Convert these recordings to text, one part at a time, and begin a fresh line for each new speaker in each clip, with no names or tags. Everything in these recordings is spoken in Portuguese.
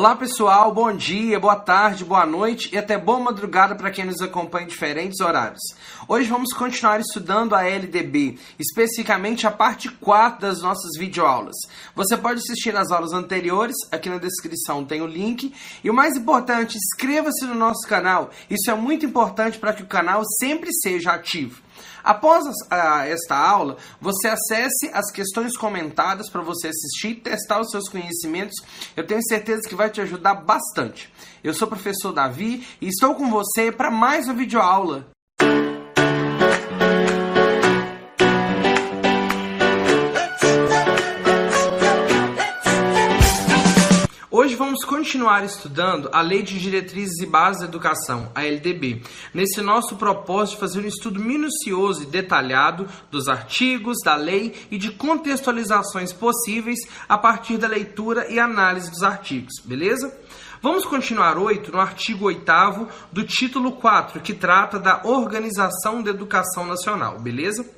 Olá pessoal, bom dia, boa tarde, boa noite e até boa madrugada para quem nos acompanha em diferentes horários. Hoje vamos continuar estudando a LDB, especificamente a parte 4 das nossas videoaulas. Você pode assistir as aulas anteriores, aqui na descrição tem o link. E o mais importante, inscreva-se no nosso canal, isso é muito importante para que o canal sempre seja ativo. Após a, esta aula, você acesse as questões comentadas para você assistir e testar os seus conhecimentos. Eu tenho certeza que vai te ajudar bastante. Eu sou o professor Davi e estou com você para mais uma videoaula. Vamos continuar estudando a Lei de Diretrizes e Bases da Educação, a LDB, nesse nosso propósito de fazer um estudo minucioso e detalhado dos artigos, da lei e de contextualizações possíveis a partir da leitura e análise dos artigos, beleza? Vamos continuar 8 no artigo 8 do título 4, que trata da Organização da Educação Nacional, beleza?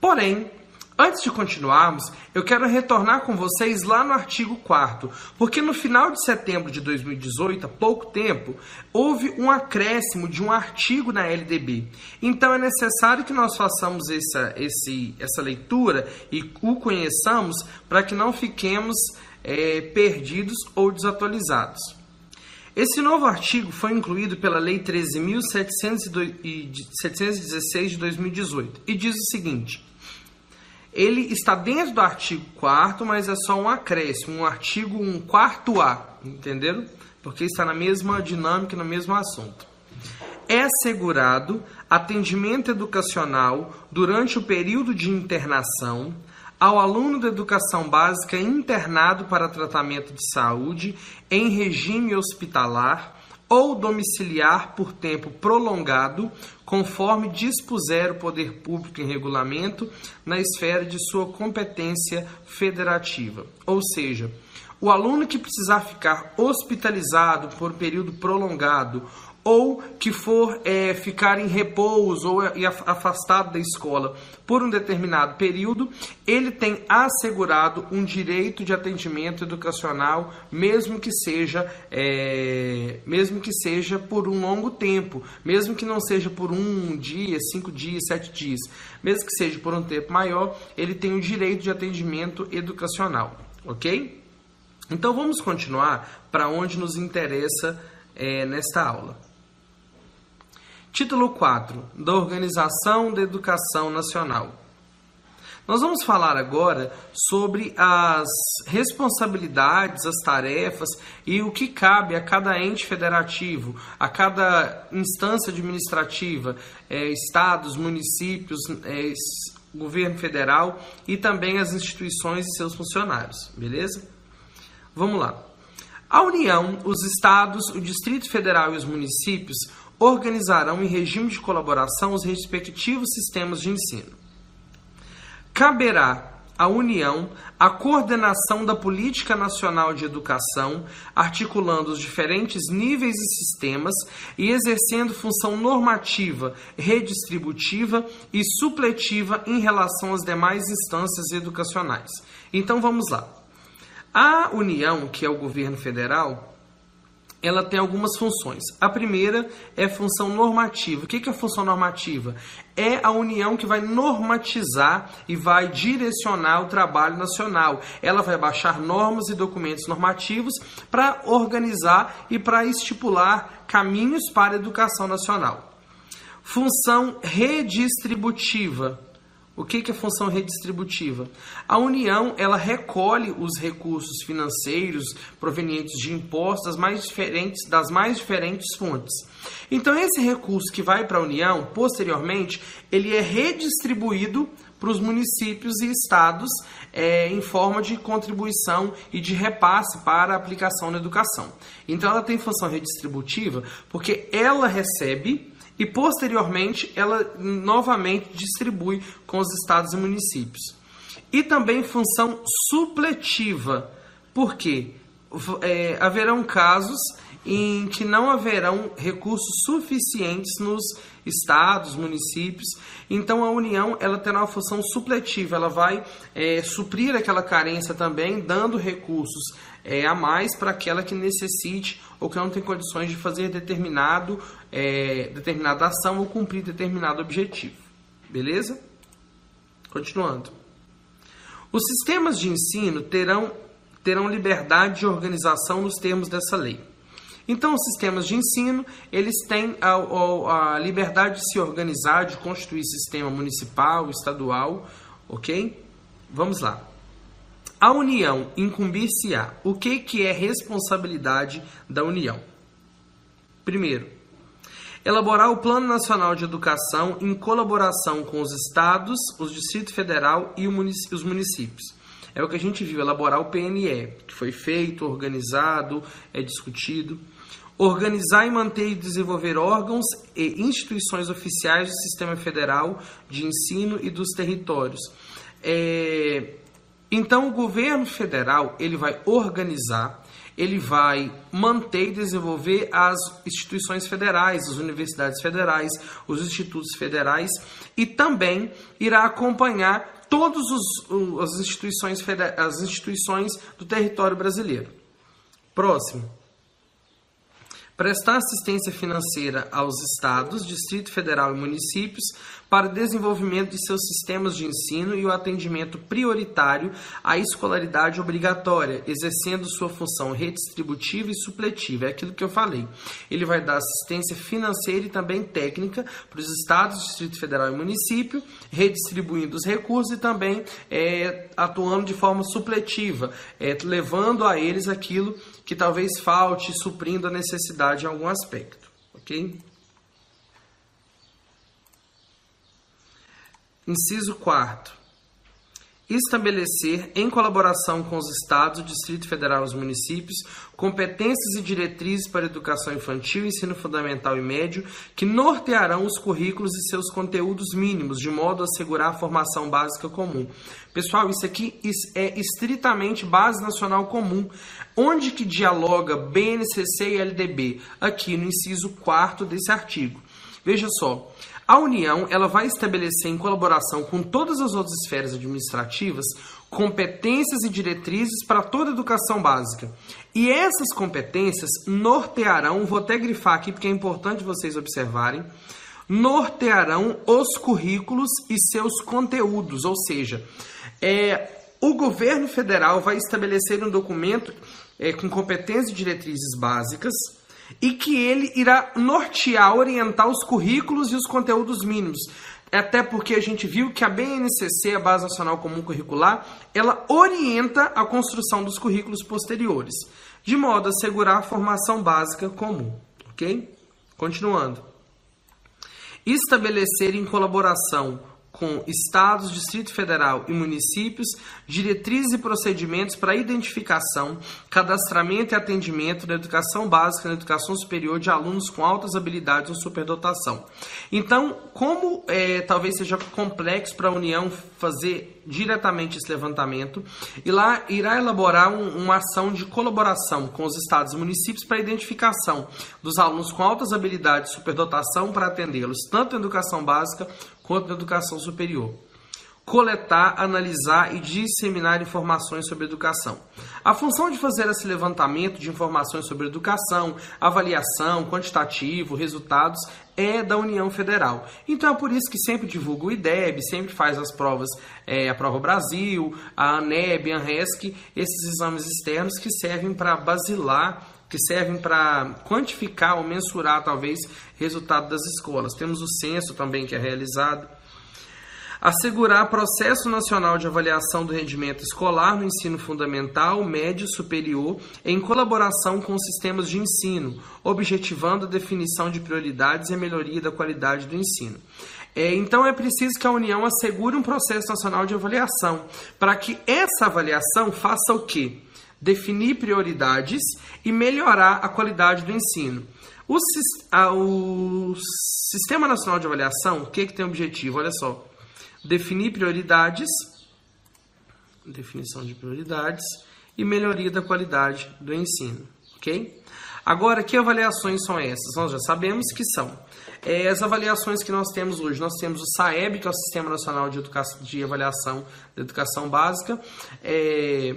Porém, Antes de continuarmos, eu quero retornar com vocês lá no artigo 4 porque no final de setembro de 2018, há pouco tempo, houve um acréscimo de um artigo na LDB. Então é necessário que nós façamos essa, esse, essa leitura e o conheçamos para que não fiquemos é, perdidos ou desatualizados. Esse novo artigo foi incluído pela Lei 13.716 de 2018 e diz o seguinte ele está dentro do artigo 4 mas é só um acréscimo, um artigo um quarto A, entenderam? Porque está na mesma dinâmica, no mesmo assunto. É assegurado atendimento educacional durante o período de internação ao aluno da educação básica internado para tratamento de saúde em regime hospitalar ou domiciliar por tempo prolongado, conforme dispuser o poder público em regulamento na esfera de sua competência federativa. Ou seja, o aluno que precisar ficar hospitalizado por período prolongado ou que for é, ficar em repouso ou afastado da escola por um determinado período, ele tem assegurado um direito de atendimento educacional, mesmo que seja, é, mesmo que seja por um longo tempo, mesmo que não seja por um dia, cinco dias, sete dias, mesmo que seja por um tempo maior, ele tem o direito de atendimento educacional, ok? Então vamos continuar para onde nos interessa é, nesta aula. Título 4 da Organização da Educação Nacional. Nós vamos falar agora sobre as responsabilidades, as tarefas e o que cabe a cada ente federativo, a cada instância administrativa, é, estados, municípios, é, governo federal e também as instituições e seus funcionários, beleza? Vamos lá. A União, os estados, o Distrito Federal e os municípios organizarão em regime de colaboração os respectivos sistemas de ensino. Caberá à União a coordenação da política nacional de educação, articulando os diferentes níveis e sistemas e exercendo função normativa, redistributiva e supletiva em relação às demais instâncias educacionais. Então vamos lá. A União, que é o governo federal, ela tem algumas funções. A primeira é função normativa. O que é a função normativa? É a União que vai normatizar e vai direcionar o trabalho nacional. Ela vai baixar normas e documentos normativos para organizar e para estipular caminhos para a educação nacional. Função redistributiva. O que é função redistributiva? A União ela recolhe os recursos financeiros provenientes de impostos das mais diferentes, das mais diferentes fontes. Então esse recurso que vai para a União, posteriormente, ele é redistribuído para os municípios e estados é, em forma de contribuição e de repasse para a aplicação na educação. Então ela tem função redistributiva porque ela recebe e posteriormente ela novamente distribui com os estados e municípios. E também função supletiva, porque é, haverão casos em que não haverão recursos suficientes nos estados, municípios. Então a União ela terá uma função supletiva, ela vai é, suprir aquela carência também, dando recursos é, a mais para aquela que necessite ou que não tem condições de fazer determinado, é, determinada ação ou cumprir determinado objetivo. Beleza? Continuando. Os sistemas de ensino terão, terão liberdade de organização nos termos dessa lei. Então, os sistemas de ensino, eles têm a, a, a liberdade de se organizar, de constituir sistema municipal, estadual, ok? Vamos lá. A União incumbir-se-á. O que, que é responsabilidade da União? Primeiro, elaborar o Plano Nacional de Educação em colaboração com os estados, o Distrito Federal e os municípios. É o que a gente viu, elaborar o PNE, que foi feito, organizado, é discutido. Organizar e manter e desenvolver órgãos e instituições oficiais do Sistema Federal de Ensino e dos territórios. É, então, o governo federal ele vai organizar, ele vai manter e desenvolver as instituições federais, as universidades federais, os institutos federais e também irá acompanhar todas as instituições, as instituições do território brasileiro. Próximo prestar assistência financeira aos estados, Distrito Federal e municípios para o desenvolvimento de seus sistemas de ensino e o atendimento prioritário à escolaridade obrigatória, exercendo sua função redistributiva e supletiva. É aquilo que eu falei. Ele vai dar assistência financeira e também técnica para os estados, Distrito Federal e município, redistribuindo os recursos e também é, atuando de forma supletiva, é, levando a eles aquilo que talvez falte, suprindo a necessidade em algum aspecto. Ok? Inciso 4 estabelecer, em colaboração com os estados, o Distrito Federal e os municípios, competências e diretrizes para educação infantil, ensino fundamental e médio, que nortearão os currículos e seus conteúdos mínimos, de modo a assegurar a formação básica comum. Pessoal, isso aqui é estritamente base nacional comum. Onde que dialoga BNCC e LDB? Aqui no inciso 4 desse artigo. Veja só, a União ela vai estabelecer, em colaboração com todas as outras esferas administrativas, competências e diretrizes para toda a educação básica. E essas competências nortearão, vou até grifar aqui porque é importante vocês observarem, nortearão os currículos e seus conteúdos, ou seja, é, o governo federal vai estabelecer um documento é, com competências e diretrizes básicas e que ele irá nortear, orientar os currículos e os conteúdos mínimos. Até porque a gente viu que a BNCC, a Base Nacional Comum Curricular, ela orienta a construção dos currículos posteriores, de modo a assegurar a formação básica comum. Ok? Continuando. Estabelecer em colaboração com estados, Distrito Federal e municípios diretrizes e procedimentos para identificação, cadastramento e atendimento na educação básica e na educação superior de alunos com altas habilidades ou superdotação. Então, como é, talvez seja complexo para a União fazer diretamente esse levantamento, e lá irá elaborar um, uma ação de colaboração com os estados e municípios para a identificação dos alunos com altas habilidades e superdotação para atendê-los tanto na educação básica quanto na educação superior. Coletar, analisar e disseminar informações sobre educação. A função de fazer esse levantamento de informações sobre educação, avaliação, quantitativo, resultados é da União Federal. Então é por isso que sempre divulga o IDEB, sempre faz as provas, é, a Prova Brasil, a ANEB, a ANRESC, esses exames externos que servem para basilar que servem para quantificar ou mensurar, talvez, resultado das escolas. Temos o censo também que é realizado. Assegurar processo nacional de avaliação do rendimento escolar no ensino fundamental, médio e superior, em colaboração com os sistemas de ensino, objetivando a definição de prioridades e a melhoria da qualidade do ensino. É, então é preciso que a União assegure um processo nacional de avaliação, para que essa avaliação faça o quê? definir prioridades e melhorar a qualidade do ensino. O, o Sistema Nacional de Avaliação, o que, que tem objetivo? Olha só, definir prioridades, definição de prioridades e melhoria da qualidade do ensino. ok? Agora, que avaliações são essas? Nós já sabemos que são é, as avaliações que nós temos hoje. Nós temos o SAEB, que é o Sistema Nacional de, Educação, de Avaliação da Educação Básica, é,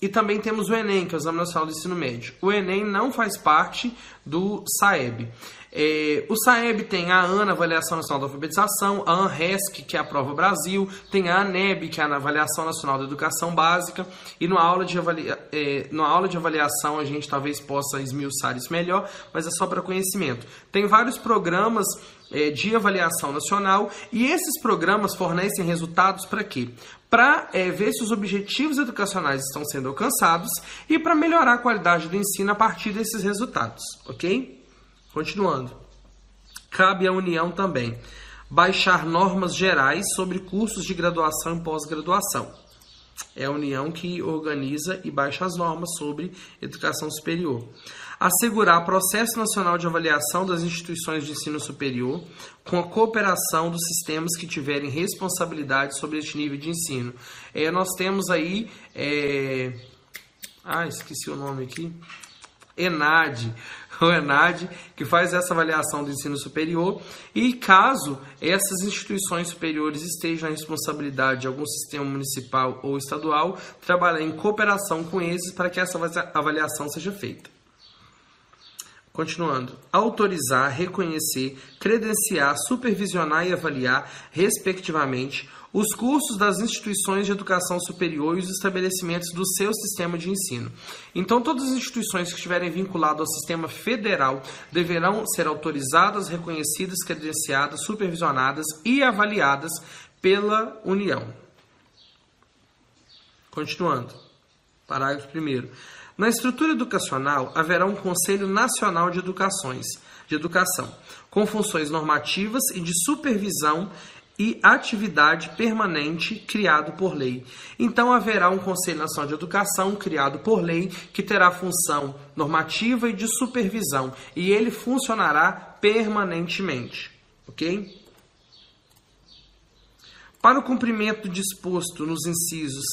e também temos o Enem, que é o Exame Nacional do Ensino Médio. O Enem não faz parte do SAEB. É, o SAEB tem a ANA, Avaliação Nacional da Alfabetização, a ANRESC, que é a Prova Brasil, tem a ANEB, que é a Avaliação Nacional da Educação Básica, e na aula de, avalia, é, na aula de avaliação a gente talvez possa esmiuçar isso melhor, mas é só para conhecimento. Tem vários programas é, de avaliação nacional e esses programas fornecem resultados para quê? Para é, ver se os objetivos educacionais estão sendo alcançados e para melhorar a qualidade do ensino a partir desses resultados, ok? Continuando. Cabe à União também baixar normas gerais sobre cursos de graduação e pós-graduação. É a União que organiza e baixa as normas sobre educação superior. Assegurar processo nacional de avaliação das instituições de ensino superior com a cooperação dos sistemas que tiverem responsabilidade sobre este nível de ensino. É, nós temos aí. É... Ah, esqueci o nome aqui. ENAD, o ENAD, que faz essa avaliação do ensino superior, e caso essas instituições superiores estejam na responsabilidade de algum sistema municipal ou estadual, trabalhar em cooperação com esses para que essa avaliação seja feita. Continuando. Autorizar, reconhecer, credenciar, supervisionar e avaliar, respectivamente, os cursos das instituições de educação superior e os estabelecimentos do seu sistema de ensino. Então, todas as instituições que estiverem vinculadas ao sistema federal deverão ser autorizadas, reconhecidas, credenciadas, supervisionadas e avaliadas pela União. Continuando. Parágrafo 1. Na estrutura educacional haverá um Conselho Nacional de Educações, de Educação, com funções normativas e de supervisão e atividade permanente criado por lei. Então haverá um Conselho Nacional de Educação criado por lei que terá função normativa e de supervisão e ele funcionará permanentemente, OK? Para o cumprimento disposto nos incisos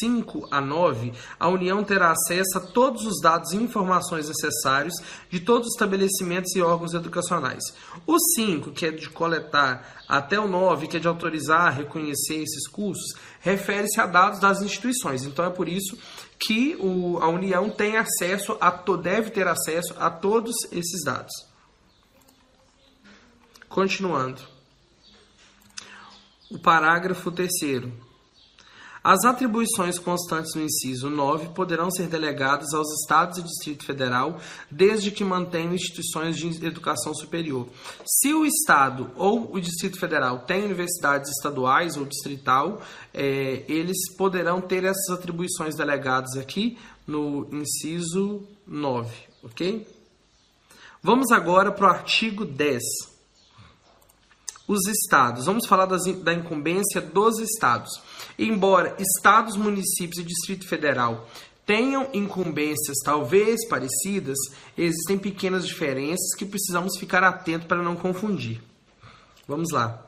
5 a 9, a União terá acesso a todos os dados e informações necessários de todos os estabelecimentos e órgãos educacionais. O 5, que é de coletar, até o 9, que é de autorizar, reconhecer esses cursos, refere-se a dados das instituições. Então é por isso que o, a União tem acesso a deve ter acesso a todos esses dados. Continuando. O parágrafo 3. As atribuições constantes no inciso 9 poderão ser delegadas aos Estados e Distrito Federal, desde que mantenham instituições de educação superior. Se o Estado ou o Distrito Federal tem universidades estaduais ou distrital, é, eles poderão ter essas atribuições delegadas aqui no inciso 9, ok? Vamos agora para o artigo 10 os estados. Vamos falar das, da incumbência dos estados. Embora estados, municípios e Distrito Federal tenham incumbências talvez parecidas, existem pequenas diferenças que precisamos ficar atentos para não confundir. Vamos lá.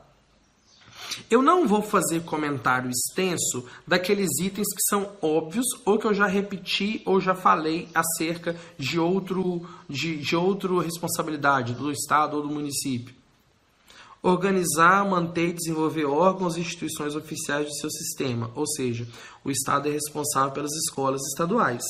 Eu não vou fazer comentário extenso daqueles itens que são óbvios ou que eu já repeti ou já falei acerca de outro de, de outra responsabilidade do estado ou do município organizar, manter e desenvolver órgãos e instituições oficiais de seu sistema, ou seja, o Estado é responsável pelas escolas estaduais.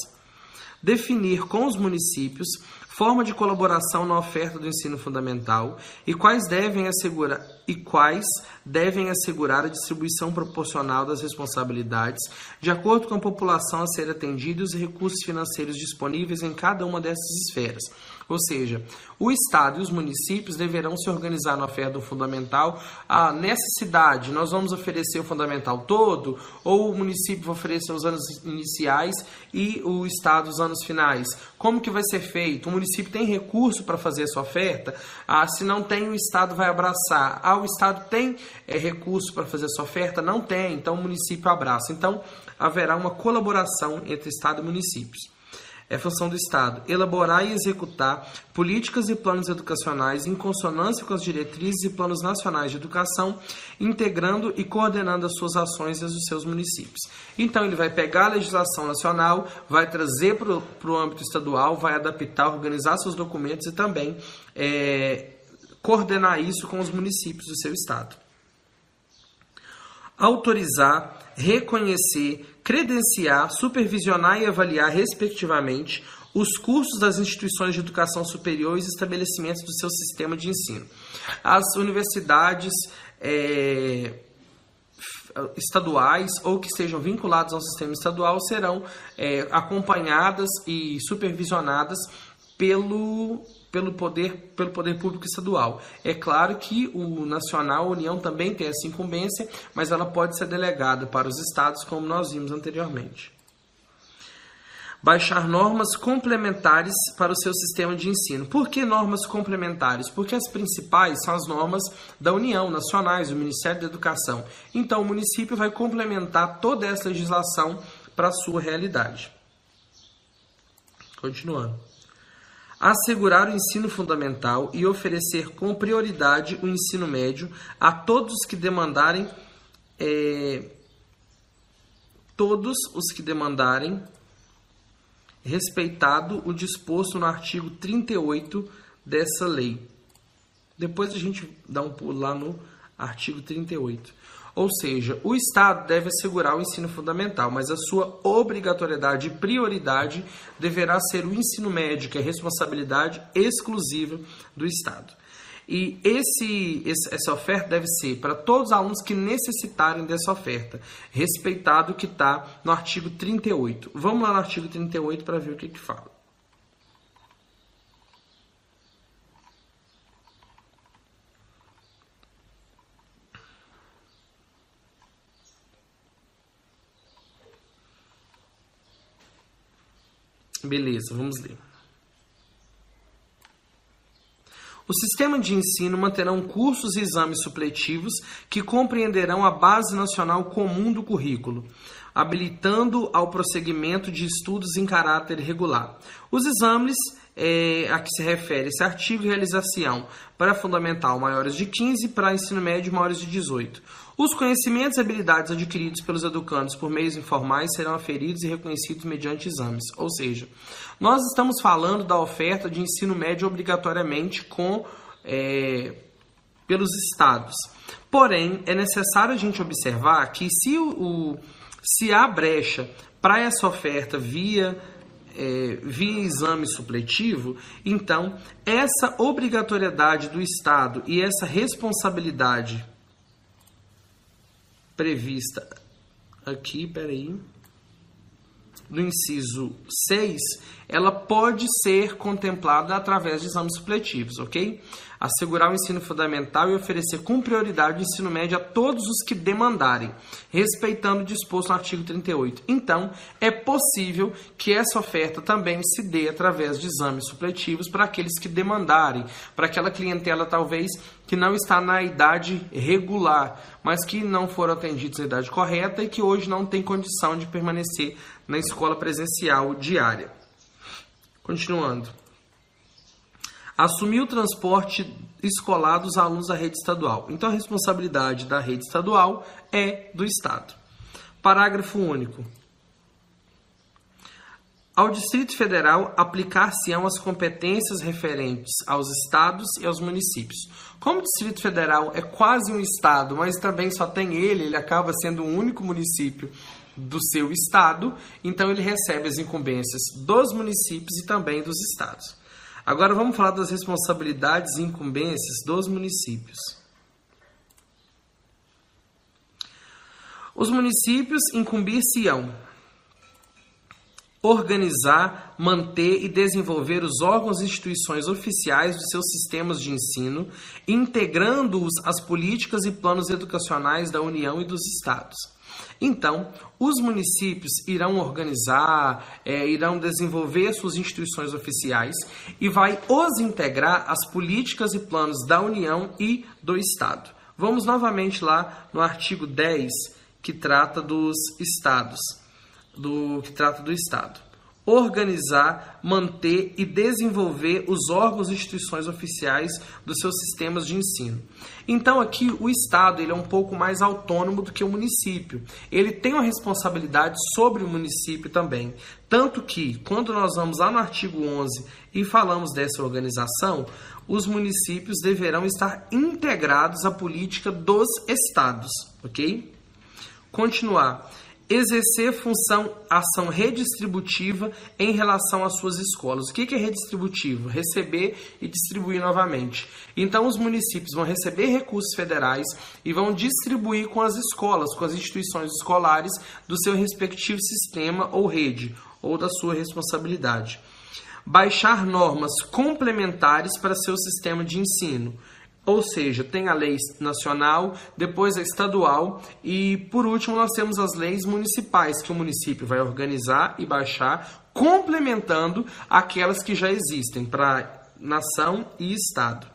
Definir com os municípios forma de colaboração na oferta do ensino fundamental e quais devem assegurar e quais devem assegurar a distribuição proporcional das responsabilidades de acordo com a população a ser atendida e os recursos financeiros disponíveis em cada uma dessas esferas ou seja, o Estado e os municípios deverão se organizar na oferta do fundamental. Ah, nessa cidade, nós vamos oferecer o fundamental todo, ou o município vai oferecer os anos iniciais e o Estado os anos finais. Como que vai ser feito? O município tem recurso para fazer essa oferta? Ah, se não tem, o Estado vai abraçar. Ah, o Estado tem é, recurso para fazer essa oferta? Não tem, então o município abraça. Então, haverá uma colaboração entre Estado e municípios. É função do Estado elaborar e executar políticas e planos educacionais em consonância com as diretrizes e planos nacionais de educação, integrando e coordenando as suas ações e dos seus municípios. Então, ele vai pegar a legislação nacional, vai trazer para o âmbito estadual, vai adaptar, organizar seus documentos e também é, coordenar isso com os municípios do seu estado. Autorizar, reconhecer, credenciar, supervisionar e avaliar, respectivamente, os cursos das instituições de educação superior e os estabelecimentos do seu sistema de ensino. As universidades é, estaduais ou que sejam vinculadas ao sistema estadual serão é, acompanhadas e supervisionadas pelo pelo poder, pelo poder público estadual. É claro que o Nacional, a União também tem essa incumbência, mas ela pode ser delegada para os estados, como nós vimos anteriormente. Baixar normas complementares para o seu sistema de ensino. Por que normas complementares? Porque as principais são as normas da União, nacionais, do Ministério da Educação. Então, o município vai complementar toda essa legislação para a sua realidade. Continuando assegurar o ensino fundamental e oferecer com prioridade o ensino médio a todos que demandarem é, todos os que demandarem respeitado o disposto no artigo 38 dessa lei. Depois a gente dá um pulo lá no artigo 38. Ou seja, o Estado deve assegurar o ensino fundamental, mas a sua obrigatoriedade e prioridade deverá ser o ensino médio, que é responsabilidade exclusiva do Estado. E esse, essa oferta deve ser para todos os alunos que necessitarem dessa oferta, respeitado o que está no artigo 38. Vamos lá no artigo 38 para ver o que, que fala. Beleza, vamos ler. O sistema de ensino manterão cursos e exames supletivos que compreenderão a base nacional comum do currículo, habilitando ao prosseguimento de estudos em caráter regular. Os exames é, a que se refere esse artigo realização para fundamental maiores de 15 para ensino médio maiores de 18. Os conhecimentos e habilidades adquiridos pelos educandos por meios informais serão aferidos e reconhecidos mediante exames. Ou seja, nós estamos falando da oferta de ensino médio obrigatoriamente com é, pelos estados. Porém, é necessário a gente observar que se, o, se há brecha para essa oferta via é, via exame supletivo, então essa obrigatoriedade do Estado e essa responsabilidade prevista aqui, peraí, no inciso 6, ela pode ser contemplada através de exames supletivos, ok? Assegurar o ensino fundamental e oferecer com prioridade o ensino médio a todos os que demandarem, respeitando o disposto no artigo 38. Então, é possível que essa oferta também se dê através de exames supletivos para aqueles que demandarem, para aquela clientela talvez que não está na idade regular, mas que não foram atendidos na idade correta e que hoje não tem condição de permanecer na escola presencial diária. Continuando. Assumir o transporte escolar dos alunos da rede estadual. Então, a responsabilidade da rede estadual é do Estado. Parágrafo único. Ao Distrito Federal aplicar-se-ão as competências referentes aos estados e aos municípios. Como o Distrito Federal é quase um estado, mas também só tem ele, ele acaba sendo o único município do seu estado, então ele recebe as incumbências dos municípios e também dos estados. Agora vamos falar das responsabilidades e incumbências dos municípios. Os municípios incumbir-se-ão organizar, manter e desenvolver os órgãos e instituições oficiais dos seus sistemas de ensino, integrando-os às políticas e planos educacionais da União e dos Estados. Então, os municípios irão organizar, é, irão desenvolver suas instituições oficiais e vai os integrar às políticas e planos da União e do Estado. Vamos novamente lá no artigo 10, que trata dos estados, do que trata do Estado. Organizar, manter e desenvolver os órgãos e instituições oficiais dos seus sistemas de ensino. Então aqui o Estado ele é um pouco mais autônomo do que o município. Ele tem uma responsabilidade sobre o município também. Tanto que, quando nós vamos lá no artigo 11 e falamos dessa organização, os municípios deverão estar integrados à política dos estados, ok? Continuar exercer função, ação redistributiva em relação às suas escolas. O que é redistributivo? Receber e distribuir novamente. Então, os municípios vão receber recursos federais e vão distribuir com as escolas, com as instituições escolares do seu respectivo sistema ou rede, ou da sua responsabilidade. Baixar normas complementares para seu sistema de ensino ou seja, tem a lei nacional, depois a estadual e, por último, nós temos as leis municipais que o município vai organizar e baixar, complementando aquelas que já existem para nação e estado.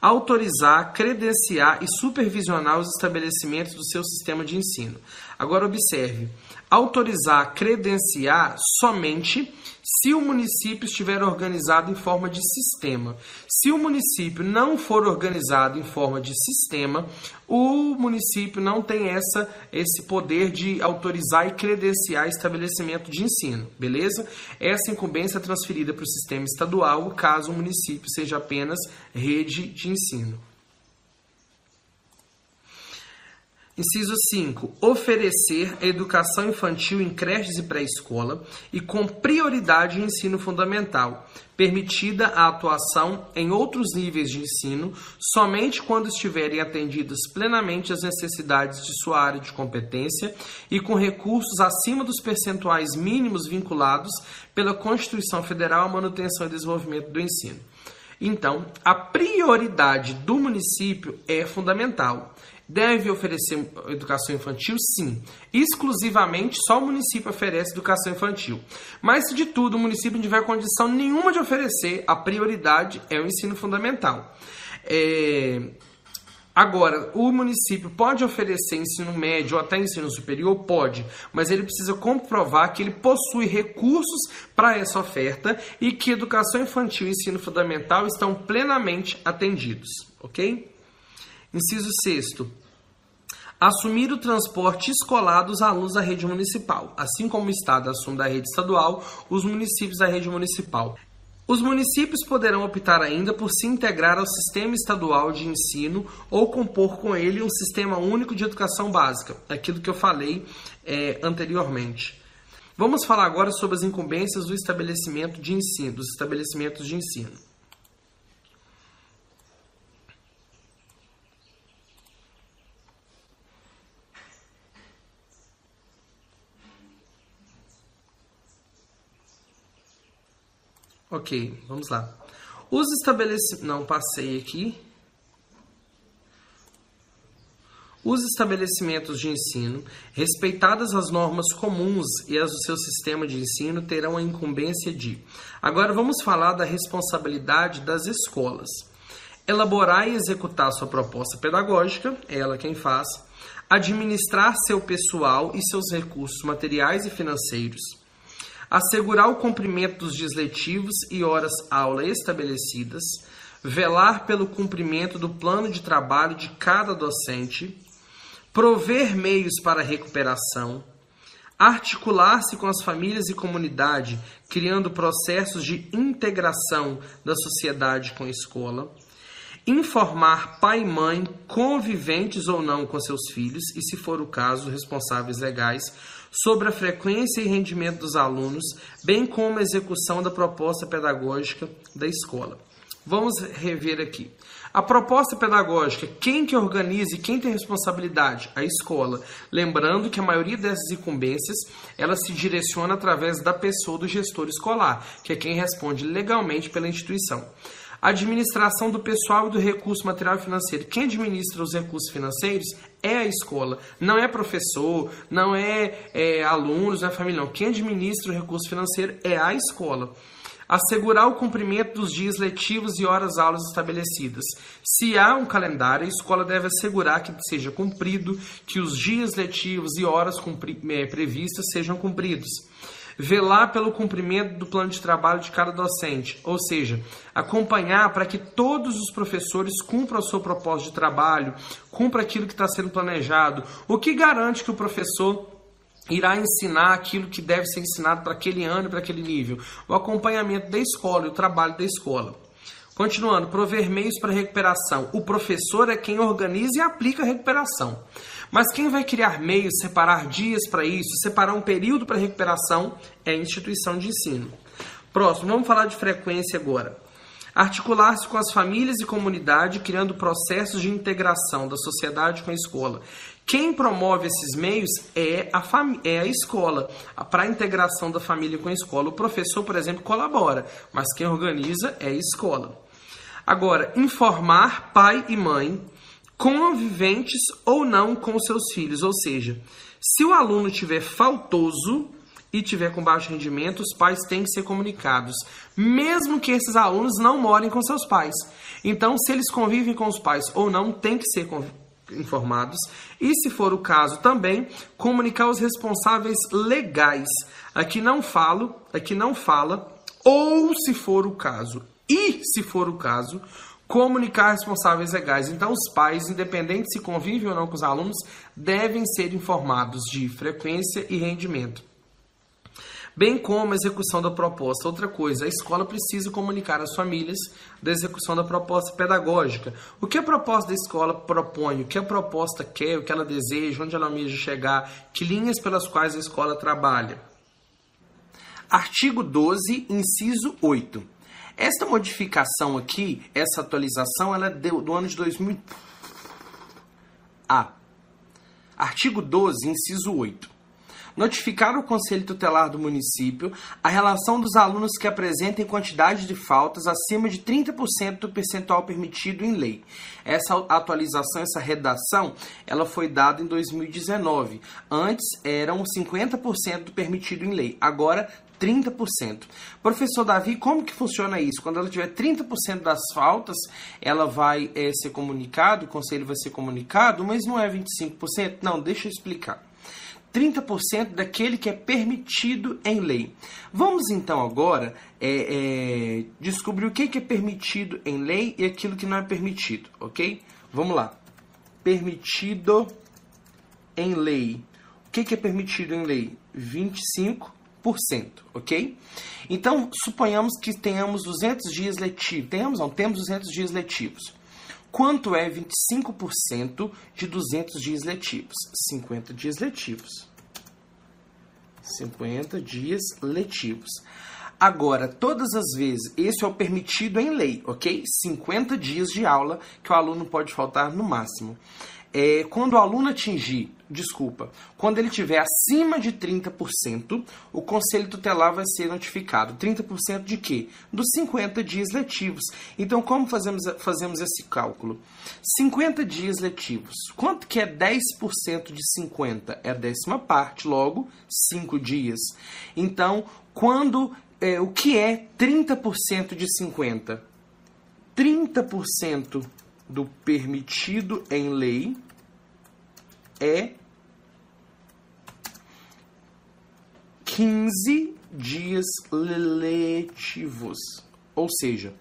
Autorizar, credenciar e supervisionar os estabelecimentos do seu sistema de ensino. Agora, observe: autorizar, credenciar somente se o município estiver organizado em forma de sistema. Se o município não for organizado em forma de sistema, o município não tem essa, esse poder de autorizar e credenciar estabelecimento de ensino, beleza? Essa incumbência é transferida para o sistema estadual, caso o município seja apenas rede de ensino. Inciso 5. Oferecer a educação infantil em creches e pré-escola e com prioridade no ensino fundamental, permitida a atuação em outros níveis de ensino somente quando estiverem atendidas plenamente as necessidades de sua área de competência e com recursos acima dos percentuais mínimos vinculados pela Constituição Federal à manutenção e desenvolvimento do ensino. Então, a prioridade do município é fundamental. Deve oferecer educação infantil? Sim. Exclusivamente só o município oferece educação infantil. Mas se de tudo o município não tiver condição nenhuma de oferecer, a prioridade é o ensino fundamental. É... Agora, o município pode oferecer ensino médio ou até ensino superior? Pode, mas ele precisa comprovar que ele possui recursos para essa oferta e que educação infantil e ensino fundamental estão plenamente atendidos, ok? Inciso 6 assumir o transporte escolar dos alunos da rede municipal, assim como o Estado assume da rede estadual, os municípios da rede municipal. Os municípios poderão optar ainda por se integrar ao sistema estadual de ensino ou compor com ele um sistema único de educação básica, aquilo que eu falei é, anteriormente. Vamos falar agora sobre as incumbências do estabelecimento de ensino, dos estabelecimentos de ensino. Ok, vamos lá. Os estabelecimentos. Não, passei aqui. Os estabelecimentos de ensino, respeitadas as normas comuns e as do seu sistema de ensino, terão a incumbência de. Agora vamos falar da responsabilidade das escolas. Elaborar e executar sua proposta pedagógica, é ela quem faz. Administrar seu pessoal e seus recursos materiais e financeiros assegurar o cumprimento dos dias letivos e horas-aula estabelecidas, velar pelo cumprimento do plano de trabalho de cada docente, prover meios para recuperação, articular-se com as famílias e comunidade, criando processos de integração da sociedade com a escola, informar pai e mãe, conviventes ou não com seus filhos, e, se for o caso, responsáveis legais, sobre a frequência e rendimento dos alunos, bem como a execução da proposta pedagógica da escola. Vamos rever aqui. A proposta pedagógica, quem que organiza e quem tem responsabilidade? A escola. Lembrando que a maioria dessas incumbências, ela se direciona através da pessoa do gestor escolar, que é quem responde legalmente pela instituição administração do pessoal e do recurso material e financeiro. Quem administra os recursos financeiros é a escola, não é professor, não é, é alunos, não é família, não. Quem administra o recurso financeiro é a escola assegurar o cumprimento dos dias letivos e horas-aulas estabelecidas. Se há um calendário, a escola deve assegurar que seja cumprido, que os dias letivos e horas é, previstas sejam cumpridos velar pelo cumprimento do plano de trabalho de cada docente, ou seja, acompanhar para que todos os professores cumpram o seu propósito de trabalho, cumpra aquilo que está sendo planejado, o que garante que o professor irá ensinar aquilo que deve ser ensinado para aquele ano e para aquele nível, o acompanhamento da escola e o trabalho da escola. Continuando, prover meios para recuperação. O professor é quem organiza e aplica a recuperação. Mas quem vai criar meios, separar dias para isso, separar um período para recuperação é a instituição de ensino. Próximo, vamos falar de frequência agora. Articular-se com as famílias e comunidade, criando processos de integração da sociedade com a escola. Quem promove esses meios é a, é a escola, para a integração da família com a escola. O professor, por exemplo, colabora, mas quem organiza é a escola. Agora, informar pai e mãe conviventes ou não com seus filhos, ou seja, se o aluno tiver faltoso e tiver com baixo rendimento, os pais têm que ser comunicados, mesmo que esses alunos não morem com seus pais. Então, se eles convivem com os pais ou não, tem que ser informados e, se for o caso, também comunicar os responsáveis legais. Aqui não falo, aqui não fala, ou se for o caso, e se for o caso, comunicar responsáveis legais. Então, os pais, independente se convivem ou não com os alunos, devem ser informados de frequência e rendimento. Bem como a execução da proposta. Outra coisa, a escola precisa comunicar às famílias da execução da proposta pedagógica. O que a proposta da escola propõe, o que a proposta quer, o que ela deseja, onde ela almeja chegar, que linhas pelas quais a escola trabalha. Artigo 12, inciso 8. Esta modificação aqui, essa atualização, ela é do ano de 2000. A. Artigo 12, inciso 8 notificar o Conselho Tutelar do município a relação dos alunos que apresentem quantidade de faltas acima de 30% do percentual permitido em lei. Essa atualização, essa redação, ela foi dada em 2019. Antes eram 50% do permitido em lei. Agora 30%. Professor Davi, como que funciona isso? Quando ela tiver 30% das faltas, ela vai é, ser comunicado, o conselho vai ser comunicado, mas não é 25%? Não, deixa eu explicar. 30% daquele que é permitido em lei. Vamos então agora é, é, descobrir o que é permitido em lei e aquilo que não é permitido, ok? Vamos lá. Permitido em lei. O que é permitido em lei? 25% ok? Então, suponhamos que tenhamos 200 dias letivos. Temos, não, temos 200 dias letivos. Quanto é 25% de 200 dias letivos? 50 dias letivos. 50 dias letivos. Agora, todas as vezes, esse é o permitido em lei, ok? 50 dias de aula que o aluno pode faltar no máximo é, quando o aluno atingir, desculpa, quando ele tiver acima de 30%, o conselho tutelar vai ser notificado. 30% de quê? Dos 50 dias letivos. Então, como fazemos, fazemos esse cálculo? 50 dias letivos. Quanto que é 10% de 50? É a décima parte, logo, 5 dias. Então, quando é, o que é 30% de 50? 30% do permitido em lei é 15 dias letivos. Ou seja,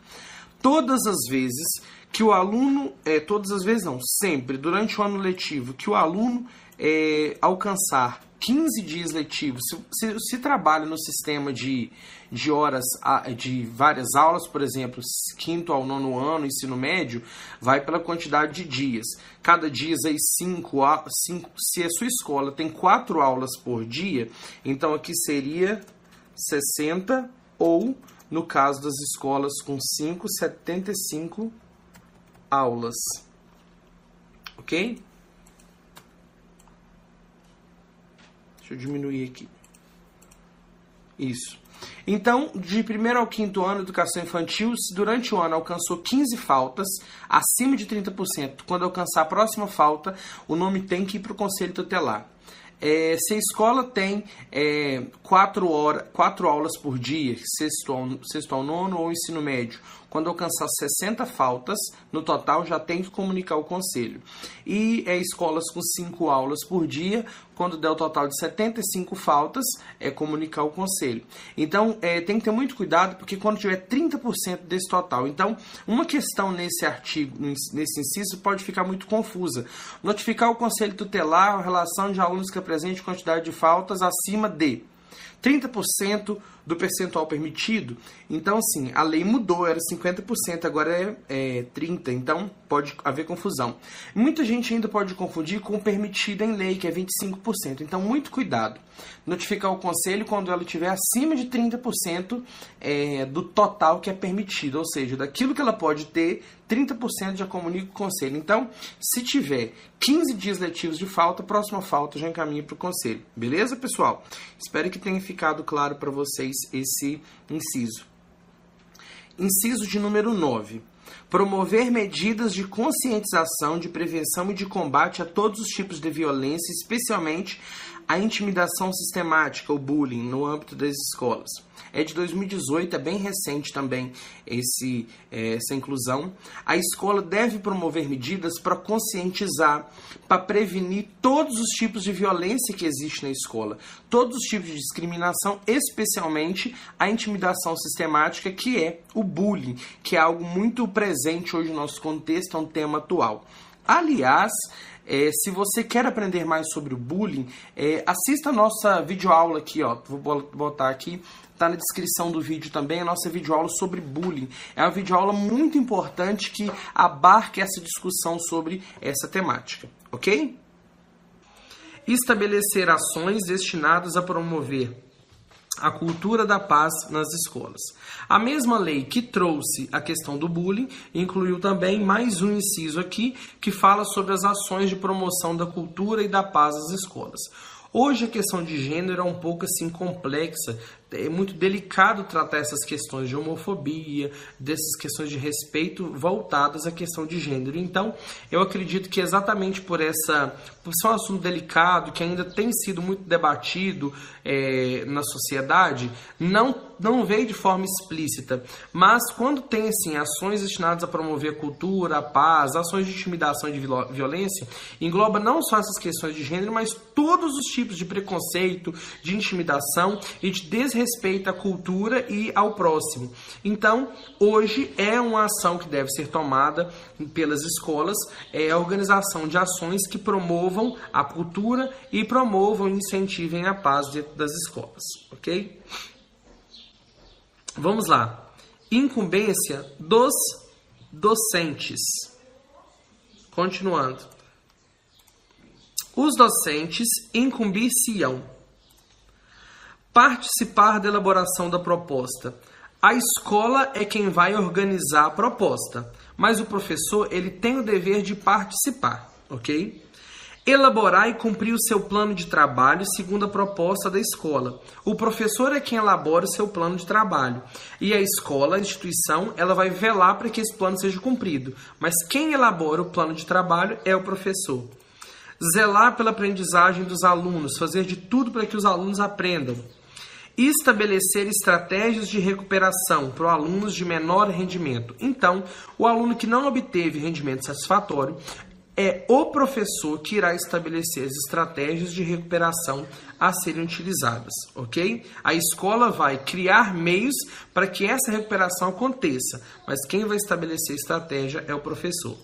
todas as vezes que o aluno, é, todas as vezes não, sempre, durante o ano letivo, que o aluno é, alcançar 15 dias letivos, se, se, se, trabalha no sistema de, de horas, de várias aulas, por exemplo, quinto ao nono ano, ensino médio, vai pela quantidade de dias. Cada dia aí cinco, cinco, se a sua escola tem quatro aulas por dia, então aqui seria 60 ou, no caso das escolas com 5, 75 aulas. Ok? Deixa eu diminuir aqui. Isso. Então, de primeiro ao quinto ano educação infantil, se durante o ano alcançou 15 faltas, acima de 30%, quando alcançar a próxima falta, o nome tem que ir para o conselho tutelar. É, se a escola tem é, quatro, hora, quatro aulas por dia, sexto ao, sexto ao nono ou ensino médio, quando alcançar 60 faltas, no total já tem que comunicar o conselho. E é, escolas com cinco aulas por dia, quando der o total de 75 faltas, é comunicar o conselho. Então, é, tem que ter muito cuidado, porque quando tiver 30% desse total. Então, uma questão nesse artigo, nesse inciso, pode ficar muito confusa. Notificar o conselho tutelar a relação de alunos que apresentem quantidade de faltas acima de 30% do percentual permitido. Então, assim, a lei mudou, era 50%, agora é, é 30%, então pode haver confusão. Muita gente ainda pode confundir com o permitido em lei, que é 25%. Então, muito cuidado. Notificar o conselho quando ela estiver acima de 30% é, do total que é permitido, ou seja, daquilo que ela pode ter, 30% já comunica o conselho. Então, se tiver 15 dias letivos de falta, próxima falta já encaminha para o conselho. Beleza, pessoal? Espero que tenha ficado claro para vocês esse inciso. Inciso de número 9. Promover medidas de conscientização, de prevenção e de combate a todos os tipos de violência, especialmente a intimidação sistemática, o bullying, no âmbito das escolas é de 2018, é bem recente também esse, é, essa inclusão. A escola deve promover medidas para conscientizar, para prevenir todos os tipos de violência que existe na escola, todos os tipos de discriminação, especialmente a intimidação sistemática, que é o bullying, que é algo muito presente hoje no nosso contexto, é um tema atual. Aliás, é, se você quer aprender mais sobre o bullying, é, assista a nossa videoaula aqui, ó. Vou botar aqui Está na descrição do vídeo também a nossa videoaula sobre bullying. É uma videoaula muito importante que abarca essa discussão sobre essa temática, ok? Estabelecer ações destinadas a promover a cultura da paz nas escolas. A mesma lei que trouxe a questão do bullying incluiu também mais um inciso aqui que fala sobre as ações de promoção da cultura e da paz nas escolas. Hoje a questão de gênero é um pouco assim complexa, é muito delicado tratar essas questões de homofobia, dessas questões de respeito voltadas à questão de gênero. Então, eu acredito que exatamente por essa, por ser um assunto delicado que ainda tem sido muito debatido é, na sociedade, não não veio de forma explícita, mas quando tem assim ações destinadas a promover a cultura, a paz, ações de intimidação e de violência, engloba não só essas questões de gênero, mas todos os tipos de preconceito, de intimidação e de desrespeito à cultura e ao próximo. Então, hoje é uma ação que deve ser tomada pelas escolas, é a organização de ações que promovam a cultura e promovam e incentivem a paz dentro das escolas, ok? Vamos lá. Incumbência dos docentes. Continuando. Os docentes incumbir-se-ão participar da elaboração da proposta. A escola é quem vai organizar a proposta, mas o professor ele tem o dever de participar, ok? Elaborar e cumprir o seu plano de trabalho segundo a proposta da escola. O professor é quem elabora o seu plano de trabalho. E a escola, a instituição, ela vai velar para que esse plano seja cumprido. Mas quem elabora o plano de trabalho é o professor. Zelar pela aprendizagem dos alunos, fazer de tudo para que os alunos aprendam. Estabelecer estratégias de recuperação para alunos de menor rendimento. Então, o aluno que não obteve rendimento satisfatório, é o professor que irá estabelecer as estratégias de recuperação a serem utilizadas, ok? A escola vai criar meios para que essa recuperação aconteça, mas quem vai estabelecer a estratégia é o professor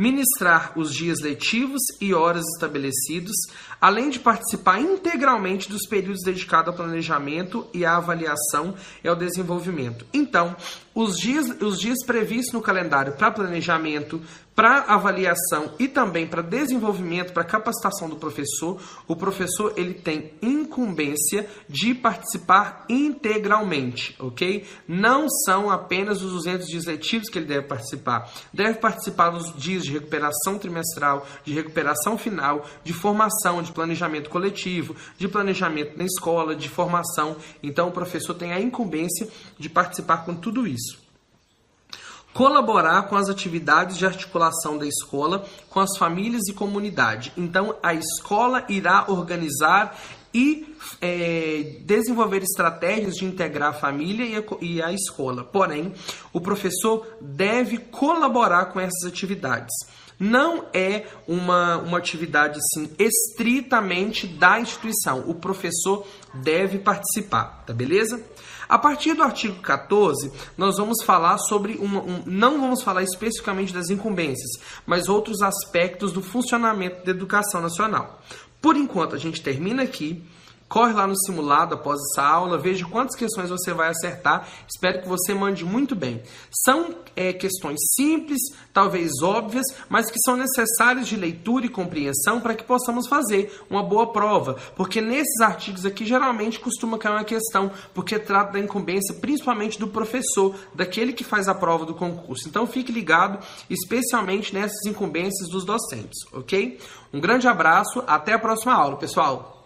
ministrar os dias letivos e horas estabelecidos, além de participar integralmente dos períodos dedicados ao planejamento e à avaliação e ao desenvolvimento. Então, os dias, os dias previstos no calendário para planejamento, para avaliação e também para desenvolvimento, para capacitação do professor, o professor ele tem incumbência de participar integralmente, ok? Não são apenas os 200 dias letivos que ele deve participar. Deve participar dos dias de recuperação trimestral, de recuperação final, de formação, de planejamento coletivo, de planejamento na escola, de formação. Então o professor tem a incumbência de participar com tudo isso colaborar com as atividades de articulação da escola com as famílias e comunidade. Então, a escola irá organizar e é, desenvolver estratégias de integrar a família e a, e a escola. Porém, o professor deve colaborar com essas atividades não é uma, uma atividade assim, estritamente da instituição. O professor deve participar, tá beleza? A partir do artigo 14, nós vamos falar sobre uma, um, não vamos falar especificamente das incumbências, mas outros aspectos do funcionamento da educação nacional. Por enquanto, a gente termina aqui. Corre lá no simulado após essa aula, veja quantas questões você vai acertar. Espero que você mande muito bem. São é, questões simples, talvez óbvias, mas que são necessárias de leitura e compreensão para que possamos fazer uma boa prova. Porque nesses artigos aqui geralmente costuma cair uma questão, porque trata da incumbência principalmente do professor, daquele que faz a prova do concurso. Então fique ligado, especialmente nessas incumbências dos docentes, ok? Um grande abraço, até a próxima aula, pessoal!